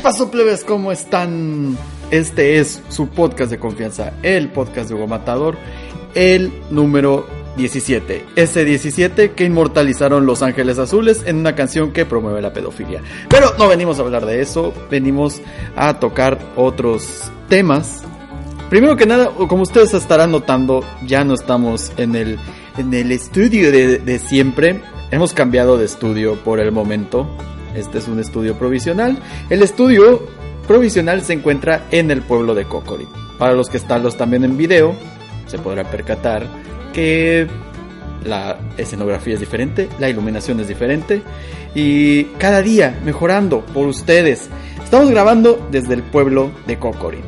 pasó, plebes? ¿Cómo están? Este es su podcast de confianza, el podcast de Hugo Matador, el número 17. Ese 17 que inmortalizaron Los Ángeles Azules en una canción que promueve la pedofilia. Pero no venimos a hablar de eso, venimos a tocar otros temas. Primero que nada, como ustedes estarán notando, ya no estamos en el, en el estudio de, de siempre. Hemos cambiado de estudio por el momento. Este es un estudio provisional. El estudio provisional se encuentra en el pueblo de Cocorit. Para los que están los también en video, se podrá percatar que la escenografía es diferente, la iluminación es diferente y cada día mejorando por ustedes. Estamos grabando desde el pueblo de Cocorit.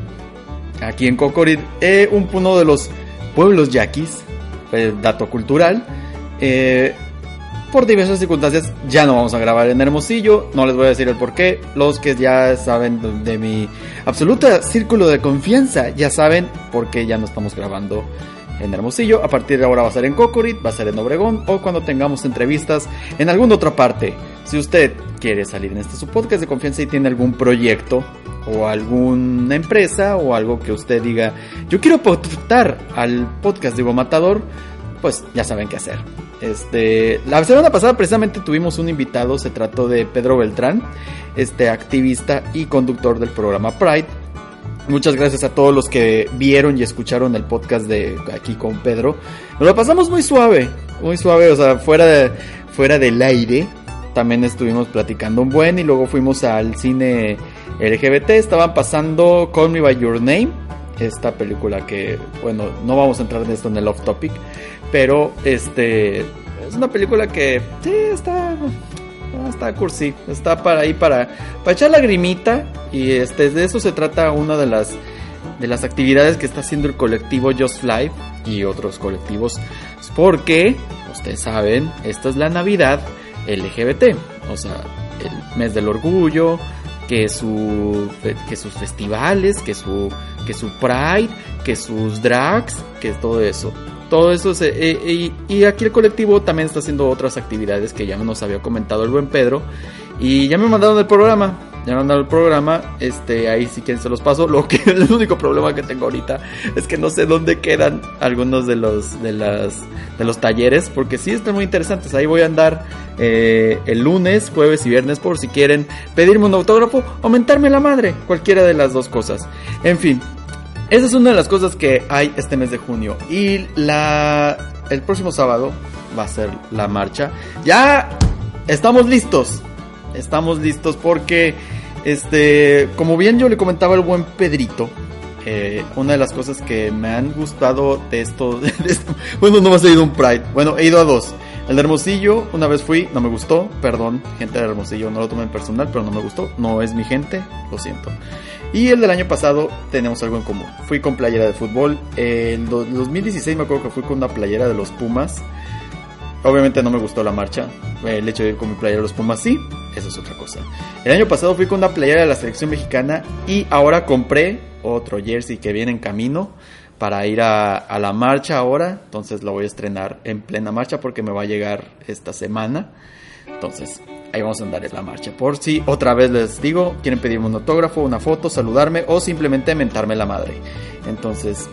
Aquí en Cocorit, eh, un, uno de los pueblos yaquis, dato cultural. Eh, por diversas circunstancias ya no vamos a grabar en Hermosillo, no les voy a decir el por qué, los que ya saben de mi absoluta círculo de confianza ya saben por qué ya no estamos grabando en Hermosillo, a partir de ahora va a ser en Cocorit, va a ser en Obregón o cuando tengamos entrevistas en alguna otra parte. Si usted quiere salir en este su podcast de confianza y tiene algún proyecto o alguna empresa o algo que usted diga, yo quiero aportar al podcast de Hugo Matador, pues ya saben qué hacer. Este, la semana pasada precisamente tuvimos un invitado, se trató de Pedro Beltrán, este activista y conductor del programa Pride. Muchas gracias a todos los que vieron y escucharon el podcast de aquí con Pedro. Nos lo pasamos muy suave, muy suave, o sea, fuera, fuera del aire. También estuvimos platicando un buen y luego fuimos al cine LGBT. Estaban pasando Call Me By Your Name, esta película que, bueno, no vamos a entrar en esto en el off topic, pero este es una película que sí está está cursi, está para ahí para para echar lagrimita y este de eso se trata una de las de las actividades que está haciendo el colectivo Just Life y otros colectivos porque ustedes saben, esta es la Navidad LGBT, o sea, el mes del orgullo, que su que sus festivales, que su que su pride, que sus drags, que todo eso. Todo eso se, eh, y, y, aquí el colectivo también está haciendo otras actividades que ya nos había comentado el buen Pedro y ya me mandaron el programa. Ya me mandaron el programa, este, ahí sí que se los paso. Lo que el único problema que tengo ahorita es que no sé dónde quedan algunos de los de las de los talleres, porque sí están muy interesantes. Ahí voy a andar eh, el lunes, jueves y viernes por si quieren pedirme un autógrafo o mentarme la madre, cualquiera de las dos cosas. En fin, esa es una de las cosas que hay este mes de junio y la el próximo sábado va a ser la marcha. Ya estamos listos estamos listos porque, este, como bien yo le comentaba al buen Pedrito, eh, una de las cosas que me han gustado de esto, bueno, no más he ido un Pride, bueno, he ido a dos. El de Hermosillo, una vez fui, no me gustó, perdón, gente de Hermosillo, no lo tomé en personal, pero no me gustó, no es mi gente, lo siento. Y el del año pasado tenemos algo en común. Fui con playera de fútbol. En 2016 me acuerdo que fui con una playera de los Pumas. Obviamente no me gustó la marcha. El hecho de ir con mi playera de los Pumas sí, eso es otra cosa. El año pasado fui con una playera de la selección mexicana y ahora compré otro jersey que viene en camino para ir a, a, la marcha ahora. Entonces lo voy a estrenar en plena marcha porque me va a llegar esta semana. Entonces ahí vamos a andar en la marcha. Por si otra vez les digo, quieren pedirme un autógrafo, una foto, saludarme o simplemente mentarme la madre. Entonces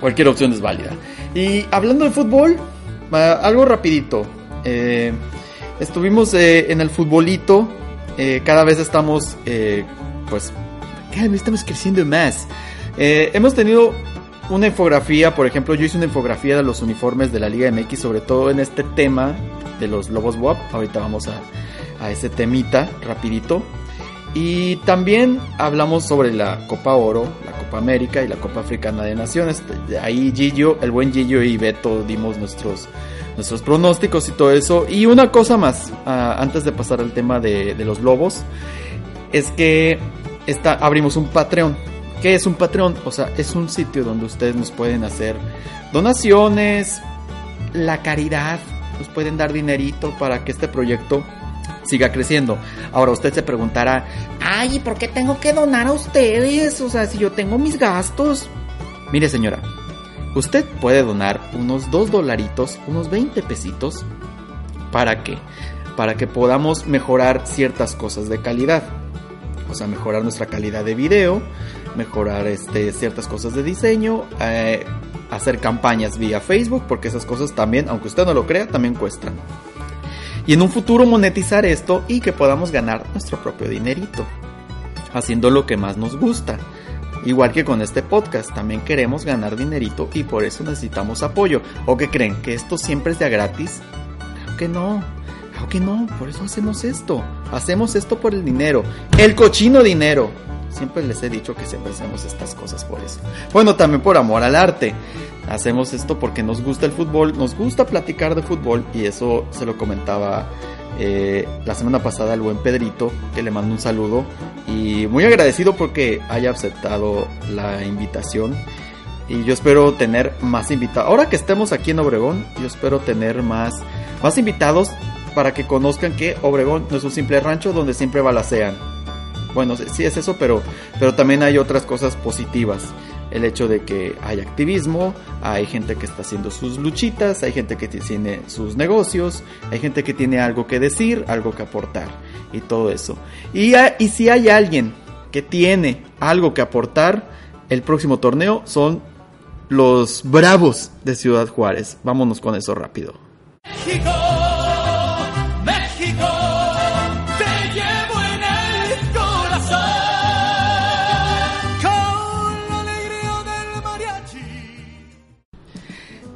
cualquier opción es válida. Y hablando de fútbol, algo rapidito. Eh, estuvimos eh, en el futbolito. Eh, cada vez estamos, pues, cada vez estamos creciendo más. Hemos tenido una infografía, por ejemplo, yo hice una infografía de los uniformes de la Liga MX, sobre todo en este tema de los Lobos WAP. Ahorita vamos a, a ese temita rapidito. Y también hablamos sobre la Copa Oro, la Copa América y la Copa Africana de Naciones. Ahí Gillo, el buen Gillo y Beto dimos nuestros, nuestros pronósticos y todo eso. Y una cosa más, ah, antes de pasar al tema de, los lobos, es que está, abrimos un Patreon. ¿Qué es un Patreon? O sea, es un sitio donde ustedes nos pueden hacer donaciones, la caridad, nos pueden dar dinerito para que este proyecto siga creciendo. Ahora usted se preguntará, ay, ¿por qué tengo que donar a ustedes? O sea, si yo tengo mis gastos. Mire señora, usted puede donar unos 2 dolaritos, unos 20 pesitos. ¿Para qué? Para que podamos mejorar ciertas cosas de calidad. O sea, mejorar nuestra calidad de video, mejorar este, ciertas cosas de diseño, eh, hacer campañas vía Facebook, porque esas cosas también, aunque usted no lo crea, también cuestan y en un futuro monetizar esto y que podamos ganar nuestro propio dinerito, haciendo lo que más nos gusta. Igual que con este podcast, también queremos ganar dinerito y por eso necesitamos apoyo. ¿O que creen? ¿Que esto siempre es de gratis? Claro que no, claro que no, por eso hacemos esto. Hacemos esto por el dinero, el cochino dinero. Siempre les he dicho que siempre hacemos estas cosas por eso. Bueno, también por amor al arte. Hacemos esto porque nos gusta el fútbol, nos gusta platicar de fútbol y eso se lo comentaba eh, la semana pasada al buen Pedrito, que le mando un saludo y muy agradecido porque haya aceptado la invitación. Y yo espero tener más invitados. Ahora que estemos aquí en Obregón, yo espero tener más, más invitados para que conozcan que Obregón no es un simple rancho donde siempre balacean bueno, sí es eso, pero, pero también hay otras cosas positivas. El hecho de que hay activismo, hay gente que está haciendo sus luchitas, hay gente que tiene sus negocios, hay gente que tiene algo que decir, algo que aportar y todo eso. Y, y si hay alguien que tiene algo que aportar, el próximo torneo son los Bravos de Ciudad Juárez. Vámonos con eso rápido. México.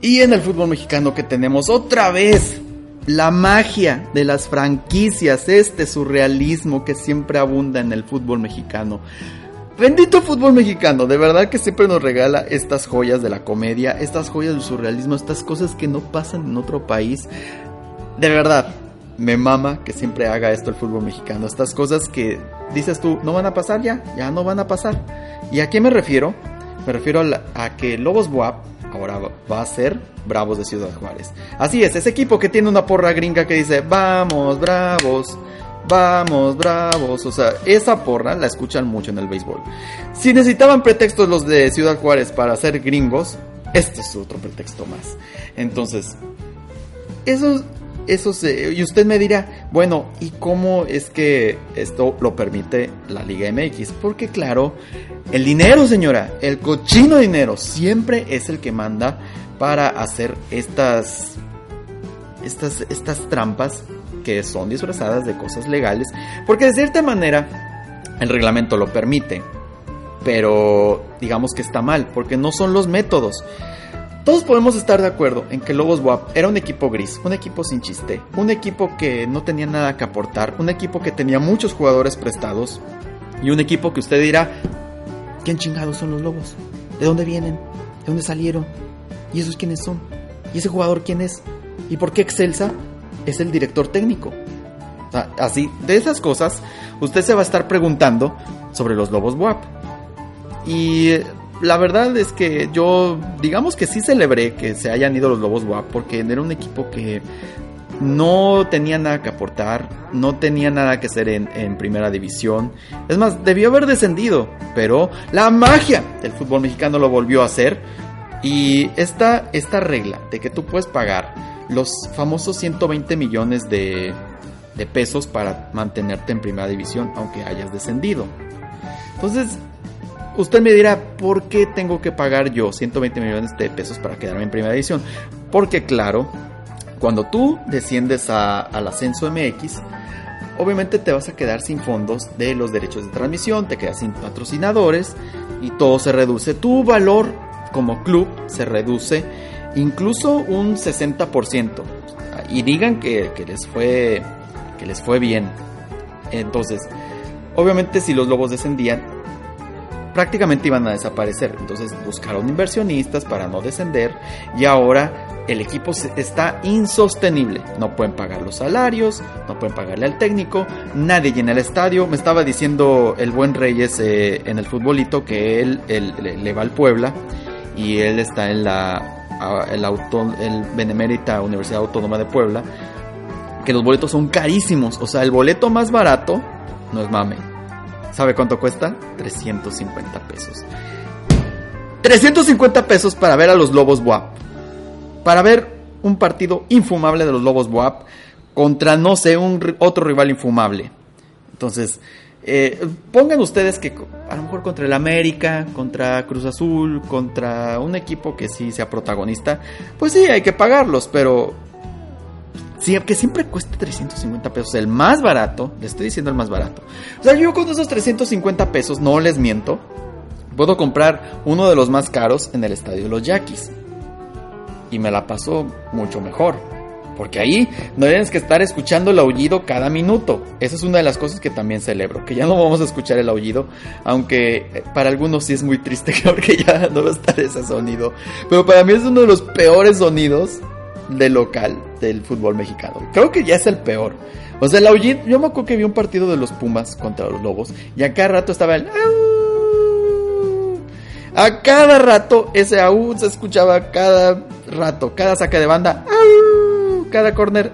Y en el fútbol mexicano que tenemos otra vez la magia de las franquicias, este surrealismo que siempre abunda en el fútbol mexicano. Bendito fútbol mexicano, de verdad que siempre nos regala estas joyas de la comedia, estas joyas del surrealismo, estas cosas que no pasan en otro país. De verdad, me mama que siempre haga esto el fútbol mexicano, estas cosas que dices tú, no van a pasar ya, ya no van a pasar. ¿Y a qué me refiero? Me refiero a, a que Lobos Buap ahora va a ser Bravos de Ciudad Juárez. Así es, ese equipo que tiene una porra gringa que dice, vamos, Bravos. Vamos, bravos. O sea, esa porra la escuchan mucho en el béisbol. Si necesitaban pretextos los de Ciudad Juárez para ser gringos, este es otro pretexto más. Entonces, eso eso se, y usted me dirá, bueno, ¿y cómo es que esto lo permite la Liga MX? Porque claro, el dinero, señora, el cochino dinero siempre es el que manda para hacer estas estas estas trampas que son disfrazadas de cosas legales, porque de cierta manera el reglamento lo permite, pero digamos que está mal, porque no son los métodos. Todos podemos estar de acuerdo en que Lobos WAP era un equipo gris, un equipo sin chiste, un equipo que no tenía nada que aportar, un equipo que tenía muchos jugadores prestados y un equipo que usted dirá, ¿quién chingados son los Lobos? ¿De dónde vienen? ¿De dónde salieron? ¿Y esos quiénes son? ¿Y ese jugador quién es? ¿Y por qué Excelsa es el director técnico? así, de esas cosas, usted se va a estar preguntando sobre los Lobos WAP. Y la verdad es que yo, digamos que sí celebré que se hayan ido los Lobos WAP porque era un equipo que no tenía nada que aportar, no tenía nada que hacer en, primera división. Es más, debió haber descendido, pero la magia del fútbol mexicano lo volvió a hacer. Y esta, esta regla de que tú puedes pagar los famosos 120 millones de, de pesos para mantenerte en primera división aunque hayas descendido. Entonces, Usted me dirá, ¿por qué tengo que pagar yo 120 millones de pesos para quedarme en primera división? Porque claro, cuando tú desciendes al ascenso MX, obviamente te vas a quedar sin fondos de los derechos de transmisión, te quedas sin patrocinadores y todo se reduce. Tu valor como club se reduce incluso un 60%. Y digan que, que les fue que les fue bien. Entonces, obviamente si los Lobos descendían, prácticamente iban a desaparecer. Entonces buscaron inversionistas para no descender y ahora el equipo está insostenible. No pueden pagar los salarios, no pueden pagarle al técnico, nadie llena el estadio. Me estaba diciendo el buen Reyes eh, en el futbolito que él, le va al Puebla y él está en la el, auto, el Benemérita Universidad Autónoma de Puebla. Que los boletos son carísimos. O sea, el boleto más barato no es mame. ¿Sabe cuánto cuesta? 350 pesos. 350 pesos para ver a los Lobos Buap para ver un partido infumable de los Lobos Boab contra, no sé, un otro rival infumable. Entonces, eh, pongan ustedes que a lo mejor contra el América, contra Cruz Azul, contra un equipo que sí sea protagonista, pues sí, hay que pagarlos, pero sí, que siempre cueste 350 pesos, el más barato, le estoy diciendo el más barato. O sea, yo con esos 350 pesos, no les miento, puedo comprar uno de los más caros en el estadio de los Yaquis y me la paso mucho mejor. Porque ahí no tienes que estar escuchando el aullido cada minuto. Esa es una de las cosas que también celebro, que ya no vamos a escuchar el aullido, aunque eh, para algunos sí es muy triste que ya no va a estar ese sonido. Pero para mí es uno de los peores sonidos del local del fútbol mexicano. Creo que ya es el peor. O sea, el aullido, yo me acuerdo que vi un partido de los Pumas contra los Lobos y a cada rato estaba el... A cada rato ese aún se escuchaba cada rato, cada saque de banda, cada corner.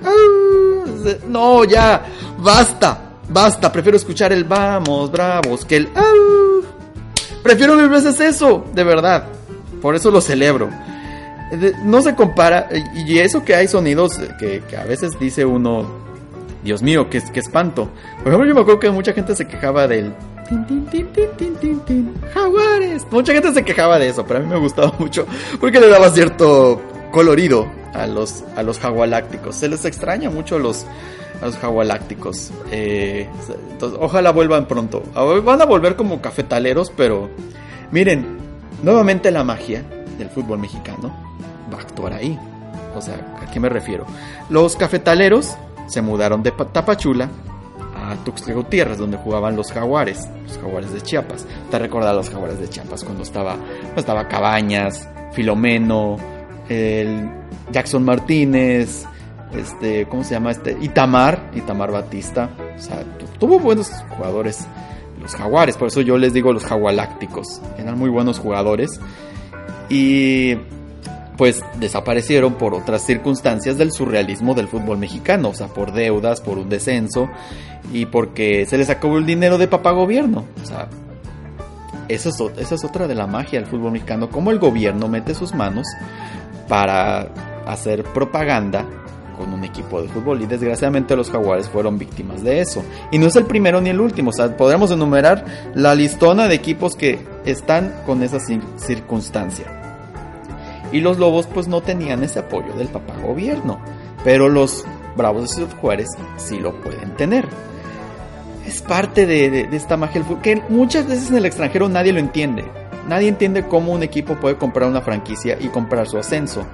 No, ya, basta, basta. Prefiero escuchar el vamos, bravos, que el Prefiero mil veces eso, de verdad. Por eso lo celebro. No se compara, y eso que hay sonidos que, a veces dice uno, Dios mío, qué, espanto. Por ejemplo, yo me acuerdo que mucha gente se quejaba del Jaguares. Mucha gente se quejaba de eso, pero a mí me gustaba mucho porque le daba cierto colorido a los, a los jagualácticos. Se les extraña mucho a los, a los jagualácticos. Eh, ojalá vuelvan pronto. Van a volver como cafetaleros, pero miren, nuevamente la magia del fútbol mexicano va a actuar ahí. O sea, ¿a qué me refiero? Los cafetaleros se mudaron de Tapachula a Tuxtla Gutiérrez, donde jugaban los jaguares, los jaguares de Chiapas. Te recuerdas los jaguares de Chiapas cuando estaba, estaba Cabañas, Filomeno, el Jackson Martínez, este, ¿cómo se llama este? Itamar, Itamar Batista. O sea, tuvo buenos jugadores los jaguares, por eso yo les digo los jagualácticos. Eran muy buenos jugadores. Y pues desaparecieron por otras circunstancias del surrealismo del fútbol mexicano, o sea, por deudas, por un descenso y porque se les acabó el dinero de papá gobierno. O sea, esa es, otra de la magia del fútbol mexicano, cómo el gobierno mete sus manos para hacer propaganda con un equipo de fútbol y desgraciadamente los jaguares fueron víctimas de eso. Y no es el primero ni el último, o sea, podríamos enumerar la listona de equipos que están con esa circunstancia. Y los lobos pues no tenían ese apoyo del papá gobierno. Pero los bravos de Ciudad Juárez sí lo pueden tener. Es parte de, esta magia del fútbol que muchas veces en el extranjero nadie lo entiende. Nadie entiende cómo un equipo puede comprar una franquicia y comprar su ascenso.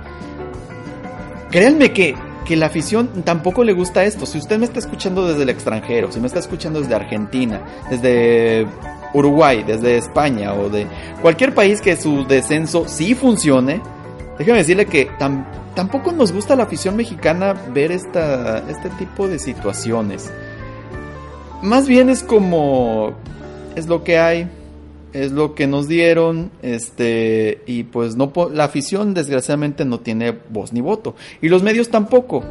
Créanme que, que la afición tampoco le gusta esto. Si usted me está escuchando desde el extranjero, si me está escuchando desde Argentina, desde Uruguay, desde España o de cualquier país que su descenso sí funcione, Déjeme decirle que tampoco nos gusta la afición mexicana ver esta, este tipo de situaciones. Más bien es como es lo que hay, es lo que nos dieron, este y pues no la afición desgraciadamente no tiene voz ni voto y los medios tampoco.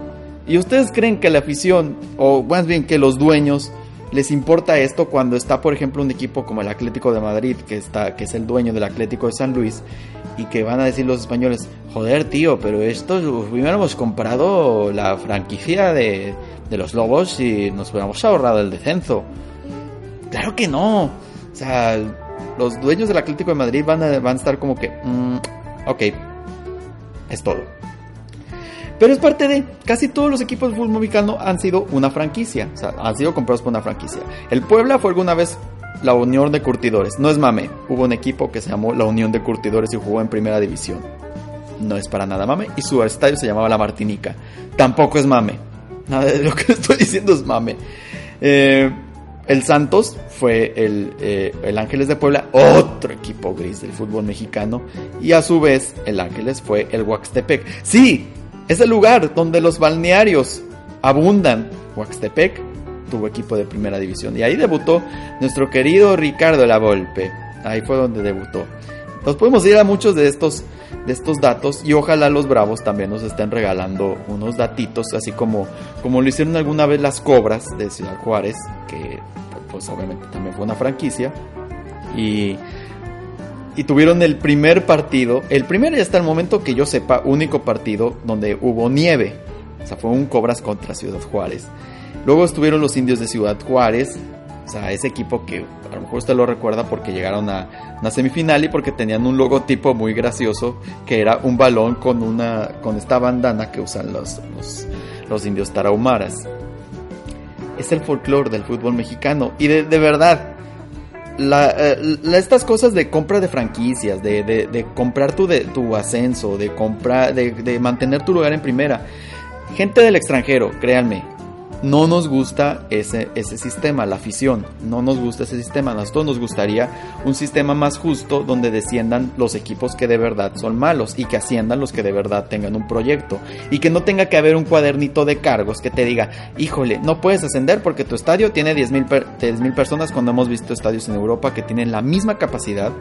¿Y ustedes creen que la afición o más bien que los dueños les importa esto cuando está, por ejemplo, un equipo como el Atlético de Madrid, que está que es el dueño del Atlético de San Luis y que van a decir los españoles, joder tío, pero esto hubiéramos comprado la franquicia de, de los Lobos y nos hubiéramos ahorrado el descenso. Claro que no. O sea, los dueños del Atlético de Madrid van a, van a estar como que, mm, ok, es todo. Pero es parte de, casi todos los equipos de fútbol mexicano han sido una franquicia, o sea, han sido comprados por una franquicia. El Puebla fue alguna vez la Unión de Curtidores. No es mame. Hubo un equipo que se llamó la Unión de Curtidores y jugó en primera división. No es para nada mame. Y su estadio se llamaba La Martinica. Tampoco es mame. Nada de lo que estoy diciendo es mame. Eh, El Santos fue el, eh, el, Ángeles de Puebla, otro equipo gris del fútbol mexicano. Y a su vez, el Ángeles fue el Huaxtepec. Sí, es el lugar donde los balnearios abundan. Huaxtepec tuvo equipo de primera división. Y ahí debutó nuestro querido Ricardo Lavolpe. Ahí fue donde debutó. Nos podemos ir a muchos de estos, de estos datos y ojalá los bravos también nos estén regalando unos datitos, así como, como lo hicieron alguna vez las Cobras de Ciudad Juárez, que pues obviamente también fue una franquicia. Y, y tuvieron el primer partido, el primer y hasta el momento que yo sepa, único partido donde hubo nieve. O sea, fue un Cobras contra Ciudad Juárez. Luego estuvieron los indios de Ciudad Juárez, o sea, ese equipo que a lo mejor usted lo recuerda porque llegaron a una semifinal y porque tenían un logotipo muy gracioso que era un balón con una con esta bandana que usan los, los, indios tarahumaras. Es el folclore del fútbol mexicano y de, verdad, eh, estas cosas de compra de franquicias, de, de, comprar tu, de, tu ascenso, de, comprar, de mantener tu lugar en primera. Gente del extranjero, créanme, no nos gusta ese, ese sistema, la afición, no nos gusta ese sistema. A nosotros nos gustaría un sistema más justo donde desciendan los equipos que de verdad son malos y que asciendan los que de verdad tengan un proyecto. Y que no tenga que haber un cuadernito de cargos que te diga, híjole, no puedes ascender porque tu estadio tiene 10.000 mil personas cuando hemos visto estadios en Europa que tienen la misma capacidad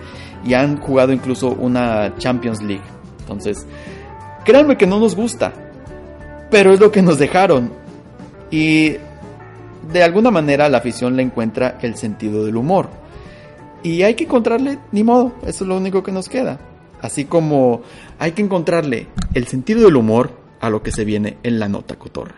y han jugado incluso una Champions League. Entonces, créanme que no nos gusta, pero es lo que nos dejaron y de alguna manera la afición le encuentra el sentido del humor. Y hay que encontrarle, ni modo, eso es lo único que nos queda. Así como hay que encontrarle el sentido del humor a lo que se viene en la nota cotorra.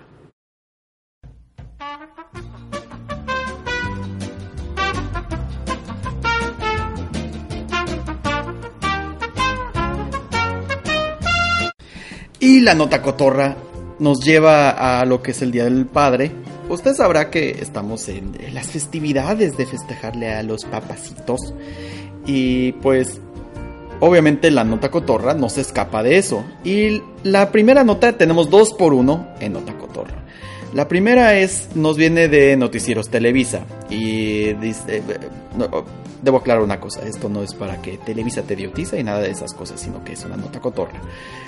Y la nota cotorra nos lleva a lo que es el Día del Padre. Usted sabrá que estamos en las festividades de festejarle a los papacitos. Y pues obviamente la nota cotorra no se escapa de eso. Y la primera nota tenemos dos por uno en nota cotorra. La primera es, nos viene de Noticieros Televisa y dice, debo aclarar una cosa, esto no es para que Televisa te idiotiza y nada de esas cosas, sino que es una nota cotorra.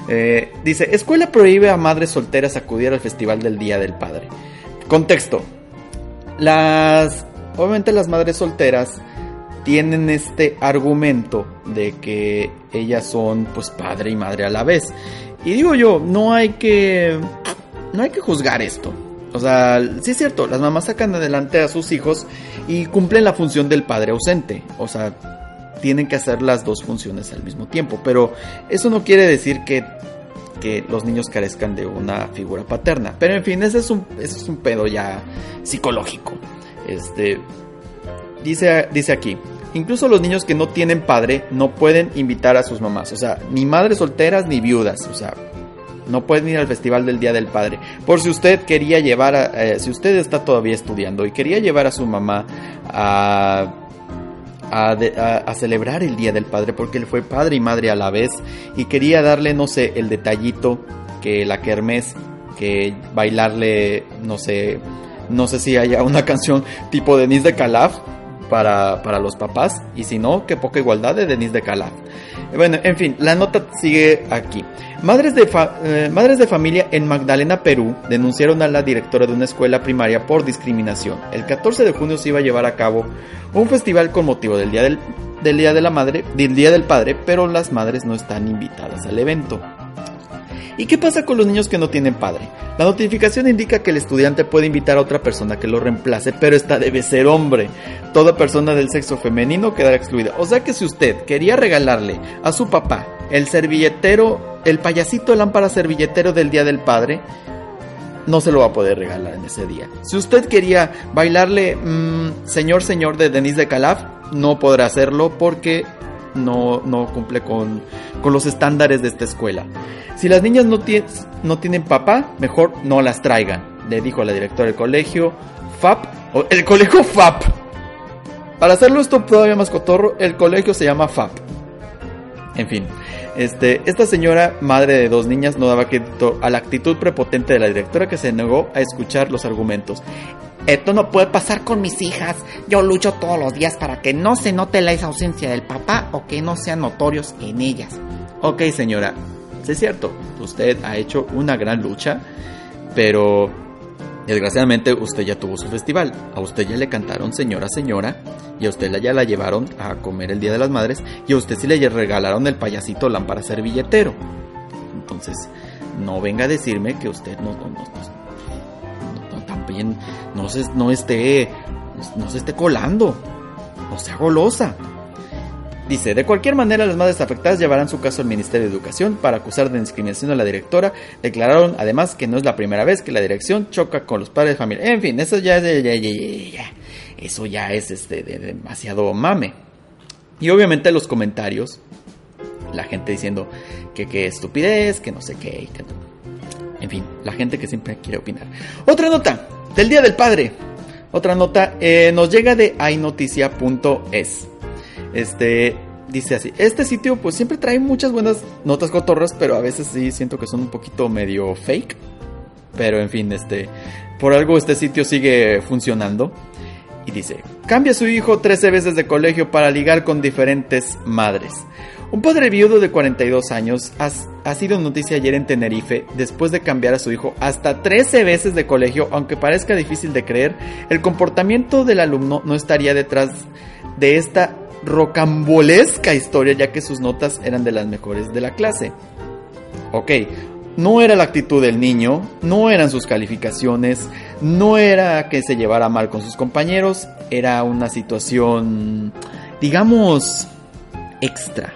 Eh, dice, escuela prohíbe a madres solteras acudir al Festival del Día del Padre. Contexto. Las, obviamente las madres solteras tienen este argumento de que ellas son pues padre y madre a la vez. Y digo yo, no hay que, no hay que juzgar esto. O sea, sí es cierto, las mamás sacan adelante a sus hijos y cumplen la función del padre ausente. O sea, tienen que hacer las dos funciones al mismo tiempo. Pero eso no quiere decir que, que los niños carezcan de una figura paterna. Pero en fin, ese es un, ese es un pedo ya psicológico. Este, dice, dice aquí. Incluso los niños que no tienen padre no pueden invitar a sus mamás. O sea, ni madres solteras ni viudas. O sea, no pueden ir al festival del Día del Padre. Por si usted quería llevar, a, eh, si usted está todavía estudiando y quería llevar a su mamá a, a, celebrar el Día del Padre, porque él fue padre y madre a la vez, y quería darle, no sé, el detallito que la kermés, que bailarle, no sé, no sé si haya una canción tipo Denise de Calaf para, para los papás, y si no, que poca igualdad de Denise de Calaf. Bueno, en fin, la nota sigue aquí. Madres de, eh, madres de familia en Magdalena, Perú, denunciaron a la directora de una escuela primaria por discriminación. El 14 de junio se iba a llevar a cabo un festival con motivo del Día del, del Día de la Madre, del Día del Padre, pero las madres no están invitadas al evento. ¿Y qué pasa con los niños que no tienen padre? La notificación indica que el estudiante puede invitar a otra persona que lo reemplace, pero esta debe ser hombre. Toda persona del sexo femenino quedará excluida. O sea que si usted quería regalarle a su papá el servilletero, el payasito lámpara servilletero del Día del Padre, no se lo va a poder regalar en ese día. Si usted quería bailarle mm, Señor Señor de Denise de Calaf, no podrá hacerlo porque no, cumple con, con, los estándares de esta escuela. Si las niñas no, no tienen papá, mejor no las traigan, le dijo la directora del colegio FAP, el colegio FAP. Para hacerlo esto todavía más cotorro, el colegio se llama FAP. En fin, este, esta señora, madre de dos niñas, no daba crédito a la actitud prepotente de la directora que se negó a escuchar los argumentos. Esto no puede pasar con mis hijas. Yo lucho todos los días para que no se note la ausencia del papá o que no sean notorios en ellas. Ok, señora, es cierto, usted ha hecho una gran lucha, pero desgraciadamente usted ya tuvo su festival. A usted ya le cantaron señora, señora, y a usted ya la llevaron a comer el Día de las Madres, y a usted sí le regalaron el payasito lámpara servilletero. Entonces, no venga a decirme que usted no, también no se, no esté, no se esté colando, no sea golosa. Dice, de cualquier manera las madres afectadas llevarán su caso al Ministerio de Educación para acusar de discriminación a la directora. Declararon además que no es la primera vez que la dirección choca con los padres de familia. En fin, eso ya es, ya, eso ya es este, de, demasiado mame. Y obviamente los comentarios, la gente diciendo que qué estupidez, que no sé qué. En fin, la gente que siempre quiere opinar. Otra nota del Día del Padre. Otra nota eh, nos llega de ainoticia.es. Este dice así, este sitio pues siempre trae muchas buenas notas cotorras, pero a veces sí siento que son un poquito medio fake. Pero en fin, este, por algo este sitio sigue funcionando. Y dice, cambia a su hijo 13 veces de colegio para ligar con diferentes madres. Un padre viudo de 42 años ha, sido noticia ayer en Tenerife después de cambiar a su hijo hasta 13 veces de colegio, aunque parezca difícil de creer, el comportamiento del alumno no estaría detrás de esta rocambolesca historia ya que sus notas eran de las mejores de la clase. Ok, no era la actitud del niño, no eran sus calificaciones, no era que se llevara mal con sus compañeros, era una situación, digamos, extra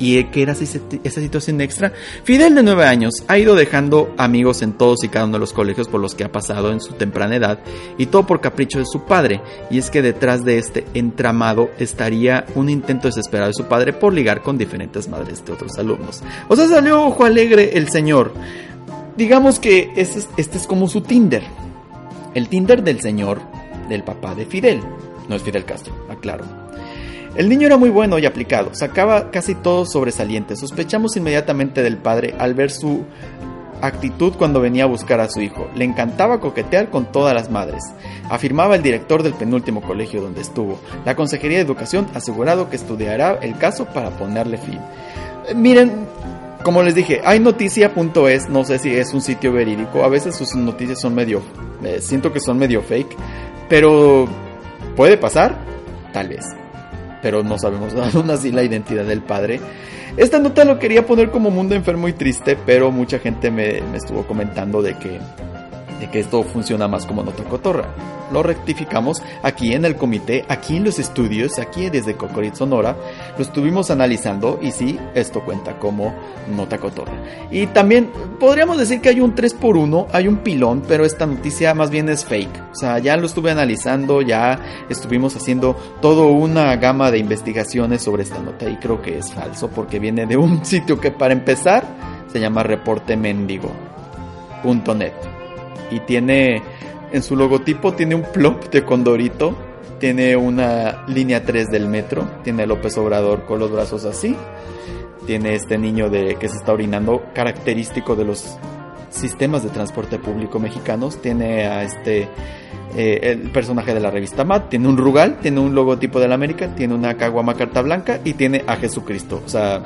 y que era esa situación extra. Fidel de 9 años ha ido dejando amigos en todos y cada uno de los colegios por los que ha pasado en su temprana edad y todo por capricho de su padre. Y es que detrás de este entramado estaría un intento desesperado de su padre por ligar con diferentes madres de otros alumnos. O sea, salió ojo alegre el señor. Digamos que este es, este es como su Tinder. El Tinder del señor, del papá de Fidel. No es Fidel Castro, aclaro. El niño era muy bueno y aplicado, sacaba casi todo sobresaliente. Sospechamos inmediatamente del padre al ver su actitud cuando venía a buscar a su hijo. Le encantaba coquetear con todas las madres, afirmaba el director del penúltimo colegio donde estuvo. La Consejería de Educación ha asegurado que estudiará el caso para ponerle fin. Eh, miren, como les dije, hay noticia.es, no sé si es un sitio verídico, a veces sus noticias son medio, eh, siento que son medio fake, pero puede pasar, tal vez pero no sabemos aún así la identidad del padre. Esta nota lo quería poner como mundo enfermo y triste, pero mucha gente me, me estuvo comentando de que de que esto funciona más como nota cotorra. Lo rectificamos aquí en el comité, aquí en los estudios, aquí desde Cocorit Sonora, lo estuvimos analizando y sí, esto cuenta como nota cotorra. Y también podríamos decir que hay un 3 por 1 hay un pilón, pero esta noticia más bien es fake. O sea, ya lo estuve analizando, ya estuvimos haciendo toda una gama de investigaciones sobre esta nota y creo que es falso porque viene de un sitio que para empezar se llama reportemendigo.net y tiene en su logotipo tiene un plop de condorito, tiene una línea 3 del metro, tiene López Obrador con los brazos así, tiene este niño de que se está orinando característico de los sistemas de transporte público mexicanos, tiene a este eh, el personaje de la revista Mad, tiene un Rugal, tiene un logotipo de la América, tiene una caguama carta blanca y tiene a Jesucristo, o sea,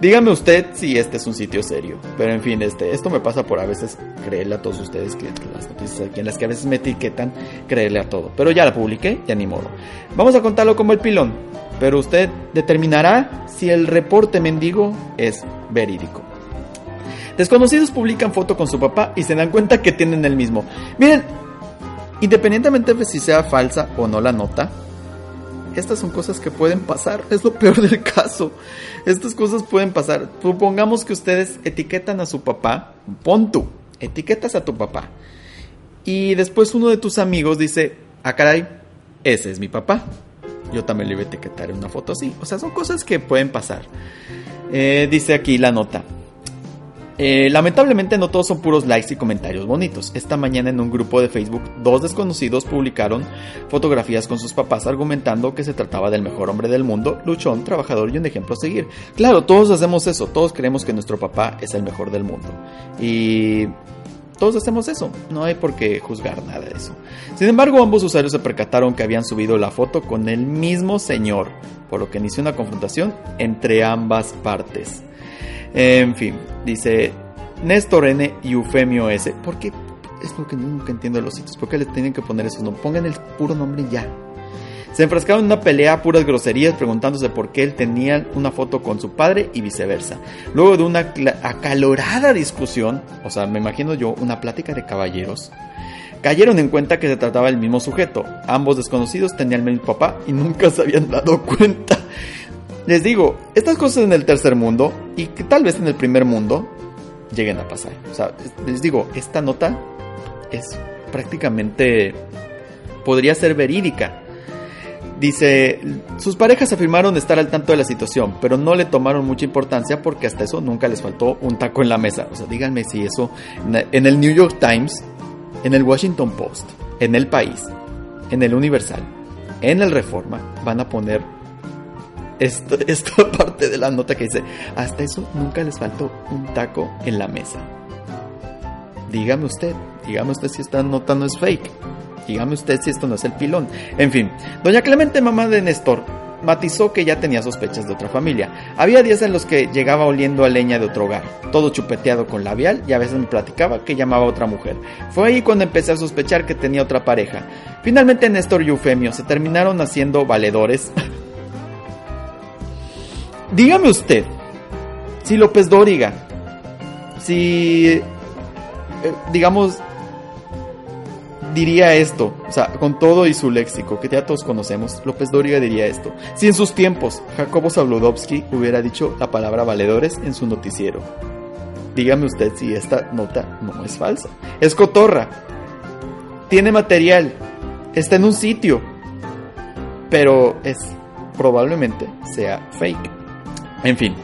Dígame usted si este es un sitio serio. Pero en fin, este, esto me pasa por a veces creerle a todos ustedes que las noticias aquí en las que a veces me etiquetan, creerle a todo. Pero ya la publiqué, ya ni modo. Vamos a contarlo como el pilón. Pero usted determinará si el reporte mendigo es verídico. Desconocidos publican foto con su papá y se dan cuenta que tienen el mismo. Miren, independientemente de si sea falsa o no la nota, estas son cosas que pueden pasar, es lo peor del caso. Estas cosas pueden pasar. Supongamos que ustedes etiquetan a su papá, pon tú, etiquetas a tu papá. Y después uno de tus amigos dice, ah caray, ese es mi papá. Yo también le voy a etiquetar en una foto así. O sea, son cosas que pueden pasar. Eh, dice aquí la nota. Eh, lamentablemente no todos son puros likes y comentarios bonitos. Esta mañana en un grupo de Facebook, dos desconocidos publicaron fotografías con sus papás argumentando que se trataba del mejor hombre del mundo, luchón, trabajador y un ejemplo a seguir. Claro, todos hacemos eso, todos creemos que nuestro papá es el mejor del mundo. Y Todos hacemos eso, no hay por qué juzgar nada de eso. Sin embargo, ambos usuarios se percataron que habían subido la foto con el mismo señor, por lo que inició una confrontación entre ambas partes. En fin, dice Néstor N y Eufemio S. ¿Por qué? Es lo que nunca entiendo de los sitios. ¿Por qué les tienen que poner esos nombres? Pongan el puro nombre ya. Se enfrascaron en una pelea a puras groserías preguntándose por qué él tenía una foto con su padre y viceversa. Luego de una acalorada discusión, o sea, me imagino yo una plática de caballeros, cayeron en cuenta que se trataba del mismo sujeto. Ambos desconocidos tenían el mismo papá y nunca se habían dado cuenta. Les digo, estas cosas en el tercer mundo y que tal vez en el primer mundo lleguen a pasar. O sea, les digo, esta nota es prácticamente podría ser verídica. Dice, sus parejas afirmaron estar al tanto de la situación, pero no le tomaron mucha importancia porque hasta eso nunca les faltó un taco en la mesa. O sea, díganme si eso en el New York Times, en el Washington Post, en el País, en el Universal, en el Reforma, van a poner esto, esta parte de la nota que dice, hasta eso nunca les faltó un taco en la mesa. Dígame usted, dígame usted si esta nota no es fake. Dígame usted si esto no es el pilón. En fin, doña Clemente, mamá de Néstor, matizó que ya tenía sospechas de otra familia. Había días en los que llegaba oliendo a leña de otro hogar, todo chupeteado con labial y a veces me platicaba que llamaba a otra mujer. Fue ahí cuando empecé a sospechar que tenía otra pareja. Finalmente Néstor y Eufemio se terminaron haciendo valedores. Dígame usted, si López Dóriga, si, eh, digamos, diría esto, o sea, con todo y su léxico, que ya todos conocemos, López Dóriga diría esto. Si en sus tiempos Jacobo Zabludovsky hubiera dicho la palabra valedores en su noticiero. Dígame usted si esta nota no es falsa. Es cotorra. Tiene material. Está en un sitio. Pero es probablemente sea fake. En fin,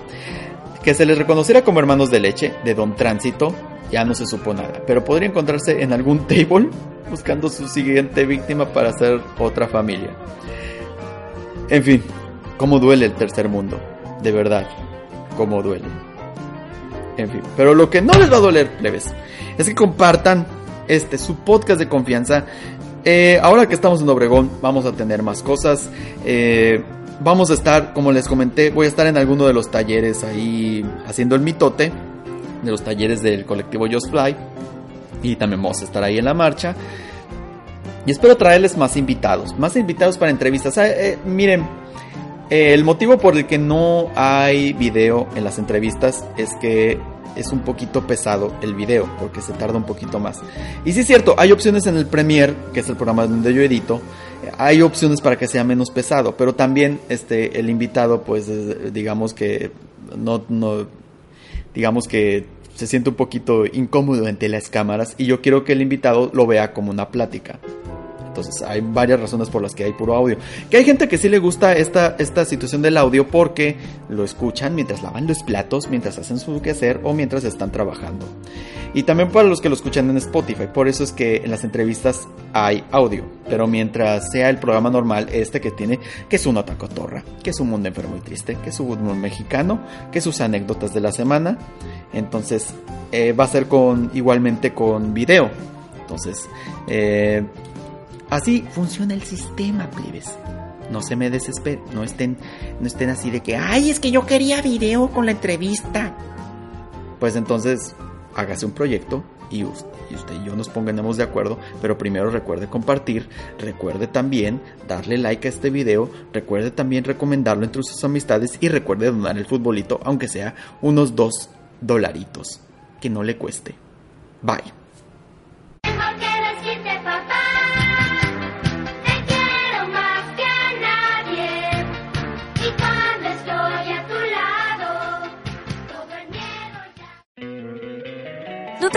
que se les reconociera como hermanos de leche de Don Tránsito ya no se supo nada, pero podría encontrarse en algún table buscando su siguiente víctima para hacer otra familia. En fin, cómo duele el tercer mundo, de verdad, cómo duele. En fin, pero lo que no les va a doler, plebes, es que compartan este su podcast de confianza. Eh, ahora que estamos en Obregón, vamos a tener más cosas. Eh, vamos a estar, como les comenté, voy a estar en alguno de los talleres ahí haciendo el mitote de los talleres del colectivo Just Fly. Y también vamos a estar ahí en la marcha. Y espero traerles más invitados, más invitados para entrevistas. Ah, eh, miren, eh, el motivo por el que no hay video en las entrevistas es que es un poquito pesado el video, porque se tarda un poquito más. Y sí es cierto, hay opciones en el Premiere, que es el programa donde yo edito, hay opciones para que sea menos pesado, pero también este el invitado pues digamos que no no digamos que se siente un poquito incómodo ante las cámaras y yo quiero que el invitado lo vea como una plática. Entonces hay varias razones por las que hay puro audio. Que hay gente que sí le gusta esta, esta situación del audio porque lo escuchan mientras lavan los platos, mientras hacen su quehacer o mientras están trabajando. Y también para los que lo escuchan en Spotify. Por eso es que en las entrevistas hay audio. Pero mientras sea el programa normal, este que tiene, que es una tacotorra, que es un mundo enfermo y triste, que es un mundo mexicano, que sus anécdotas de la semana. Entonces eh, va a ser con igualmente con video. Entonces, eh, Así funciona el sistema, plebes. No se me desesperen, no estén, no estén así de que, ay, es que yo quería video con la entrevista. Pues entonces, hágase un proyecto y usted, y y yo nos pongamos de acuerdo, pero primero recuerde compartir, recuerde también darle like a este video, recuerde también recomendarlo entre sus amistades y recuerde donar el futbolito, aunque sea unos dos dolaritos, que no le cueste. Bye.